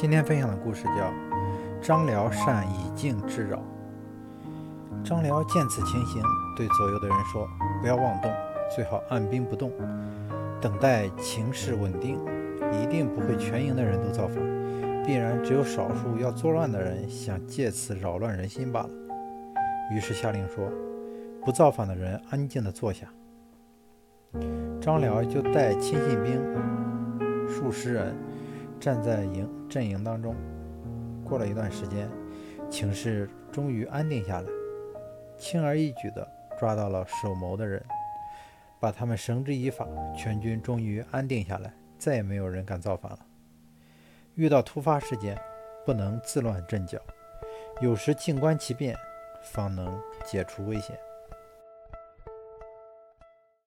今天分享的故事叫张辽善以静制扰。张辽见此情形，对左右的人说：“不要妄动，最好按兵不动，等待情势稳定。一定不会全营的人都造反，必然只有少数要作乱的人想借此扰乱人心罢了。”于是下令说：“不造反的人安静地坐下。”张辽就带亲信兵数十人。站在营阵营当中，过了一段时间，情势终于安定下来，轻而易举地抓到了守谋的人，把他们绳之以法，全军终于安定下来，再也没有人敢造反了。遇到突发事件，不能自乱阵脚，有时静观其变，方能解除危险。